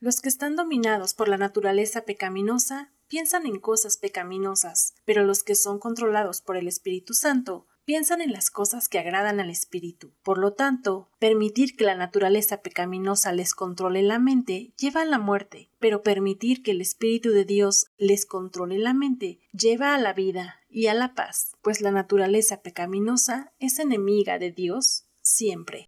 Los que están dominados por la naturaleza pecaminosa piensan en cosas pecaminosas, pero los que son controlados por el Espíritu Santo piensan en las cosas que agradan al espíritu. Por lo tanto, permitir que la naturaleza pecaminosa les controle la mente lleva a la muerte, pero permitir que el Espíritu de Dios les controle la mente lleva a la vida y a la paz, pues la naturaleza pecaminosa es enemiga de Dios siempre.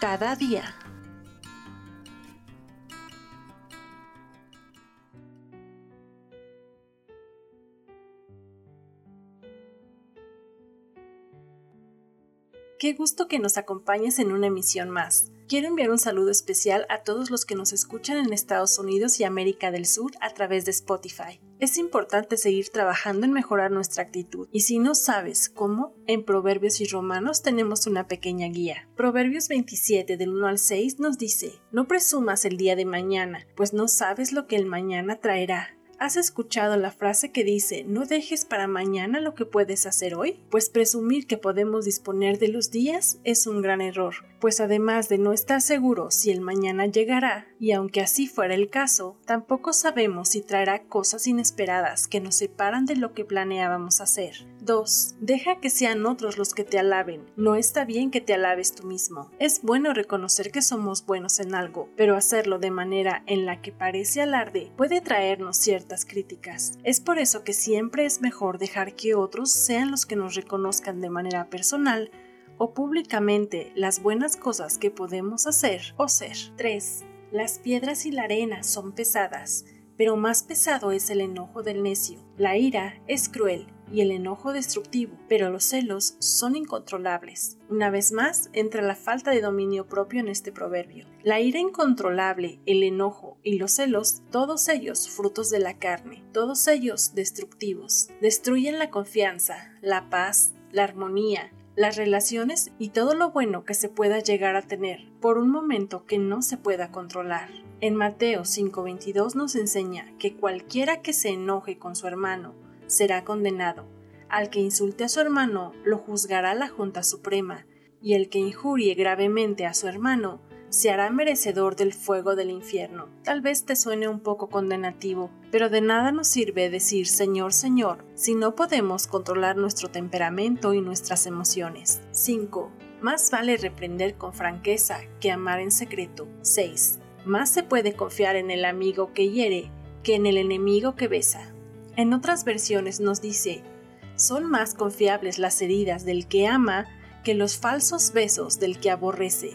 cada día. Qué gusto que nos acompañes en una emisión más. Quiero enviar un saludo especial a todos los que nos escuchan en Estados Unidos y América del Sur a través de Spotify. Es importante seguir trabajando en mejorar nuestra actitud y si no sabes cómo, en Proverbios y Romanos tenemos una pequeña guía. Proverbios 27 del 1 al 6 nos dice, No presumas el día de mañana, pues no sabes lo que el mañana traerá. ¿Has escuchado la frase que dice no dejes para mañana lo que puedes hacer hoy? Pues presumir que podemos disponer de los días es un gran error, pues además de no estar seguro si el mañana llegará, y aunque así fuera el caso, tampoco sabemos si traerá cosas inesperadas que nos separan de lo que planeábamos hacer. 2. Deja que sean otros los que te alaben. No está bien que te alabes tú mismo. Es bueno reconocer que somos buenos en algo, pero hacerlo de manera en la que parece alarde puede traernos ciertas críticas. Es por eso que siempre es mejor dejar que otros sean los que nos reconozcan de manera personal o públicamente las buenas cosas que podemos hacer o ser. 3. Las piedras y la arena son pesadas, pero más pesado es el enojo del necio. La ira es cruel y el enojo destructivo, pero los celos son incontrolables. Una vez más, entra la falta de dominio propio en este proverbio. La ira incontrolable, el enojo y los celos, todos ellos frutos de la carne, todos ellos destructivos, destruyen la confianza, la paz, la armonía, las relaciones y todo lo bueno que se pueda llegar a tener por un momento que no se pueda controlar. En Mateo 5:22 nos enseña que cualquiera que se enoje con su hermano será condenado. Al que insulte a su hermano lo juzgará la Junta Suprema, y el que injurie gravemente a su hermano se hará merecedor del fuego del infierno. Tal vez te suene un poco condenativo, pero de nada nos sirve decir Señor, Señor, si no podemos controlar nuestro temperamento y nuestras emociones. 5. Más vale reprender con franqueza que amar en secreto. 6. Más se puede confiar en el amigo que hiere que en el enemigo que besa. En otras versiones nos dice, son más confiables las heridas del que ama que los falsos besos del que aborrece.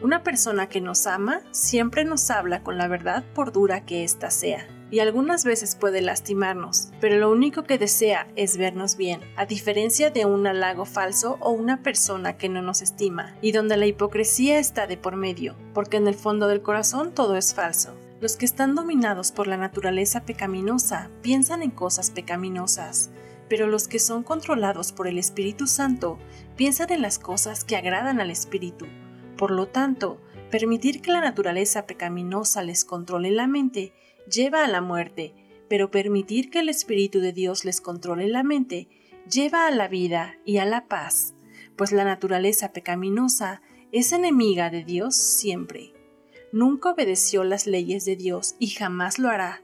Una persona que nos ama siempre nos habla con la verdad por dura que ésta sea, y algunas veces puede lastimarnos, pero lo único que desea es vernos bien, a diferencia de un halago falso o una persona que no nos estima, y donde la hipocresía está de por medio, porque en el fondo del corazón todo es falso. Los que están dominados por la naturaleza pecaminosa piensan en cosas pecaminosas, pero los que son controlados por el Espíritu Santo piensan en las cosas que agradan al Espíritu. Por lo tanto, permitir que la naturaleza pecaminosa les controle la mente lleva a la muerte, pero permitir que el Espíritu de Dios les controle la mente lleva a la vida y a la paz, pues la naturaleza pecaminosa es enemiga de Dios siempre nunca obedeció las leyes de Dios y jamás lo hará.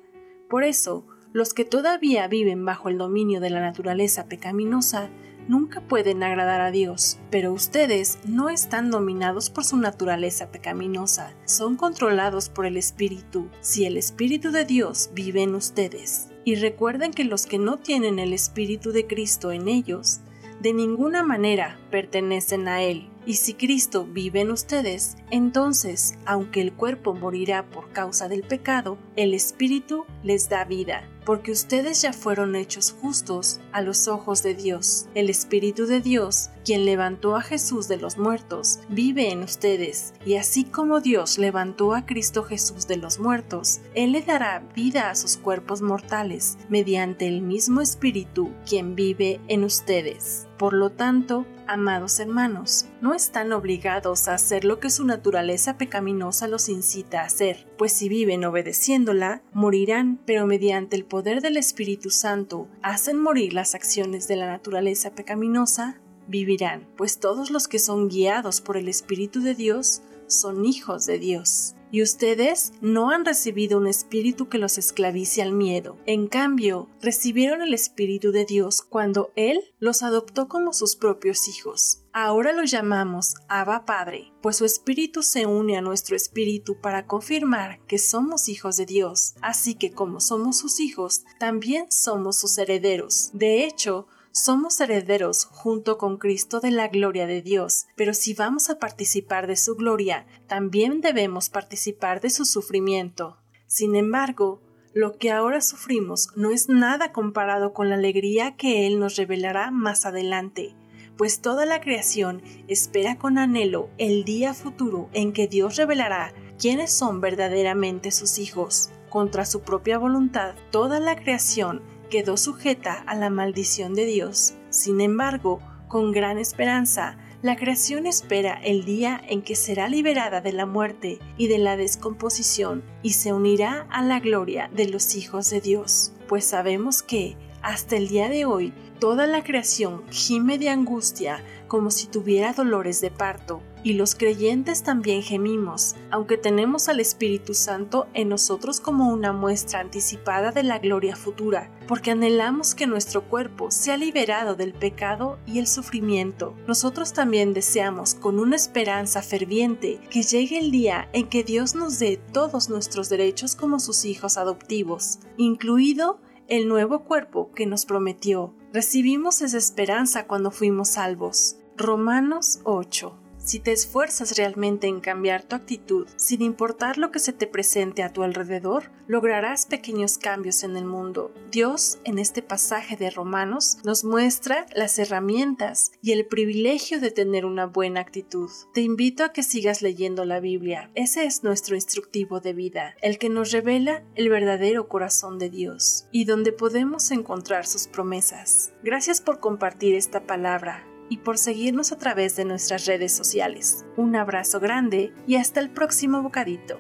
Por eso, los que todavía viven bajo el dominio de la naturaleza pecaminosa nunca pueden agradar a Dios, pero ustedes no están dominados por su naturaleza pecaminosa, son controlados por el Espíritu, si el Espíritu de Dios vive en ustedes. Y recuerden que los que no tienen el Espíritu de Cristo en ellos, de ninguna manera pertenecen a Él. Y si Cristo vive en ustedes, entonces, aunque el cuerpo morirá por causa del pecado, el Espíritu les da vida porque ustedes ya fueron hechos justos a los ojos de Dios. El Espíritu de Dios, quien levantó a Jesús de los muertos, vive en ustedes, y así como Dios levantó a Cristo Jesús de los muertos, Él le dará vida a sus cuerpos mortales, mediante el mismo Espíritu, quien vive en ustedes. Por lo tanto, amados hermanos, no están obligados a hacer lo que su naturaleza pecaminosa los incita a hacer, pues si viven obedeciéndola, morirán, pero mediante el poder del Espíritu Santo hacen morir las acciones de la naturaleza pecaminosa, vivirán, pues todos los que son guiados por el Espíritu de Dios son hijos de Dios. Y ustedes no han recibido un espíritu que los esclavice al miedo. En cambio, recibieron el Espíritu de Dios cuando Él los adoptó como sus propios hijos. Ahora lo llamamos Abba Padre, pues su espíritu se une a nuestro espíritu para confirmar que somos hijos de Dios. Así que como somos sus hijos, también somos sus herederos. De hecho, somos herederos junto con Cristo de la gloria de Dios, pero si vamos a participar de su gloria, también debemos participar de su sufrimiento. Sin embargo, lo que ahora sufrimos no es nada comparado con la alegría que Él nos revelará más adelante, pues toda la creación espera con anhelo el día futuro en que Dios revelará quiénes son verdaderamente sus hijos. Contra su propia voluntad, toda la creación quedó sujeta a la maldición de Dios. Sin embargo, con gran esperanza, la creación espera el día en que será liberada de la muerte y de la descomposición y se unirá a la gloria de los hijos de Dios, pues sabemos que, hasta el día de hoy, toda la creación gime de angustia como si tuviera dolores de parto, y los creyentes también gemimos, aunque tenemos al Espíritu Santo en nosotros como una muestra anticipada de la gloria futura, porque anhelamos que nuestro cuerpo sea liberado del pecado y el sufrimiento. Nosotros también deseamos con una esperanza ferviente que llegue el día en que Dios nos dé todos nuestros derechos como sus hijos adoptivos, incluido el nuevo cuerpo que nos prometió. Recibimos esa esperanza cuando fuimos salvos. Romanos 8 si te esfuerzas realmente en cambiar tu actitud, sin importar lo que se te presente a tu alrededor, lograrás pequeños cambios en el mundo. Dios, en este pasaje de Romanos, nos muestra las herramientas y el privilegio de tener una buena actitud. Te invito a que sigas leyendo la Biblia. Ese es nuestro instructivo de vida, el que nos revela el verdadero corazón de Dios y donde podemos encontrar sus promesas. Gracias por compartir esta palabra y por seguirnos a través de nuestras redes sociales. Un abrazo grande y hasta el próximo bocadito.